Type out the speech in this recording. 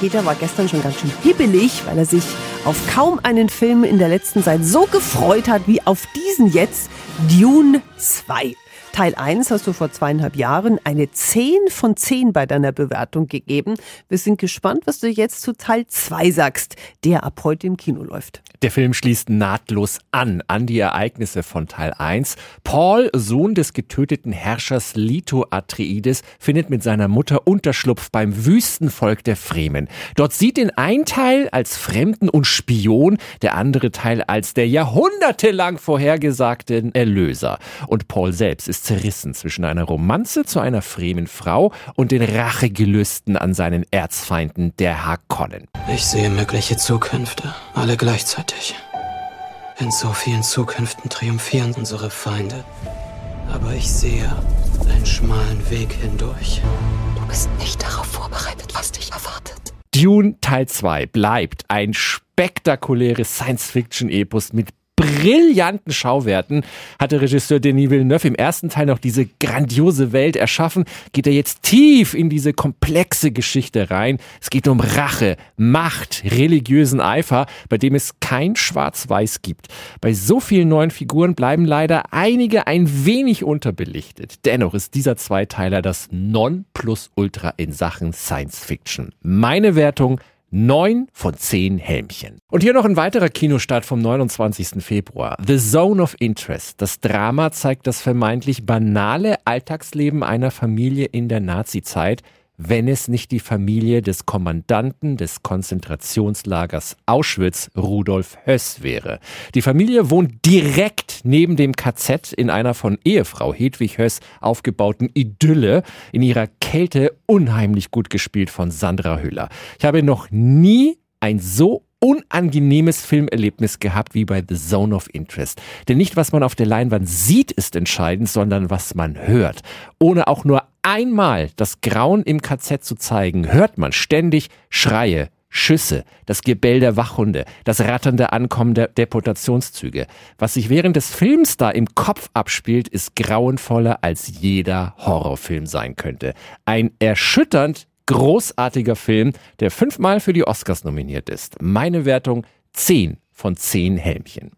Peter war gestern schon ganz schön hibbelig, weil er sich auf kaum einen Film in der letzten Zeit so gefreut hat wie auf diesen jetzt, Dune 2. Teil 1 hast du vor zweieinhalb Jahren eine 10 von 10 bei deiner Bewertung gegeben. Wir sind gespannt, was du jetzt zu Teil 2 sagst, der ab heute im Kino läuft. Der Film schließt nahtlos an, an die Ereignisse von Teil 1. Paul, Sohn des getöteten Herrschers Lito Atreides, findet mit seiner Mutter Unterschlupf beim Wüstenvolk der Fremen. Dort sieht ihn ein Teil als Fremden und Spion, der andere Teil als der jahrhundertelang vorhergesagten Erlöser. Und Paul selbst ist zerrissen zwischen einer Romanze zu einer fremen Frau und den Rachegelüsten an seinen Erzfeinden der Harkonnen. Ich sehe mögliche Zukünfte, alle gleichzeitig. In so vielen Zukünften triumphieren unsere Feinde. Aber ich sehe einen schmalen Weg hindurch. Du bist nicht darauf vorbereitet, was dich erwartet. Dune Teil 2 bleibt ein spektakuläres Science-Fiction-Epos mit brillanten Schauwerten hatte Regisseur Denis Villeneuve im ersten Teil noch diese grandiose Welt erschaffen, geht er jetzt tief in diese komplexe Geschichte rein. Es geht um Rache, Macht, religiösen Eifer, bei dem es kein Schwarz-Weiß gibt. Bei so vielen neuen Figuren bleiben leider einige ein wenig unterbelichtet. Dennoch ist dieser Zweiteiler das Nonplusultra in Sachen Science Fiction. Meine Wertung Neun von zehn Helmchen. Und hier noch ein weiterer Kinostart vom 29. Februar. The Zone of Interest. Das Drama zeigt das vermeintlich banale Alltagsleben einer Familie in der Nazizeit wenn es nicht die Familie des Kommandanten des Konzentrationslagers Auschwitz, Rudolf Höss, wäre. Die Familie wohnt direkt neben dem KZ in einer von Ehefrau Hedwig Höss aufgebauten Idylle, in ihrer Kälte unheimlich gut gespielt von Sandra Hüller. Ich habe noch nie ein so unangenehmes Filmerlebnis gehabt wie bei The Zone of Interest. Denn nicht, was man auf der Leinwand sieht, ist entscheidend, sondern was man hört. Ohne auch nur einmal das Grauen im KZ zu zeigen, hört man ständig Schreie, Schüsse, das Gebell der Wachhunde, das ratternde Ankommen der Deportationszüge. Was sich während des Films da im Kopf abspielt, ist grauenvoller als jeder Horrorfilm sein könnte. Ein erschütternd großartiger Film, der fünfmal für die Oscars nominiert ist. Meine Wertung 10 von 10 Helmchen.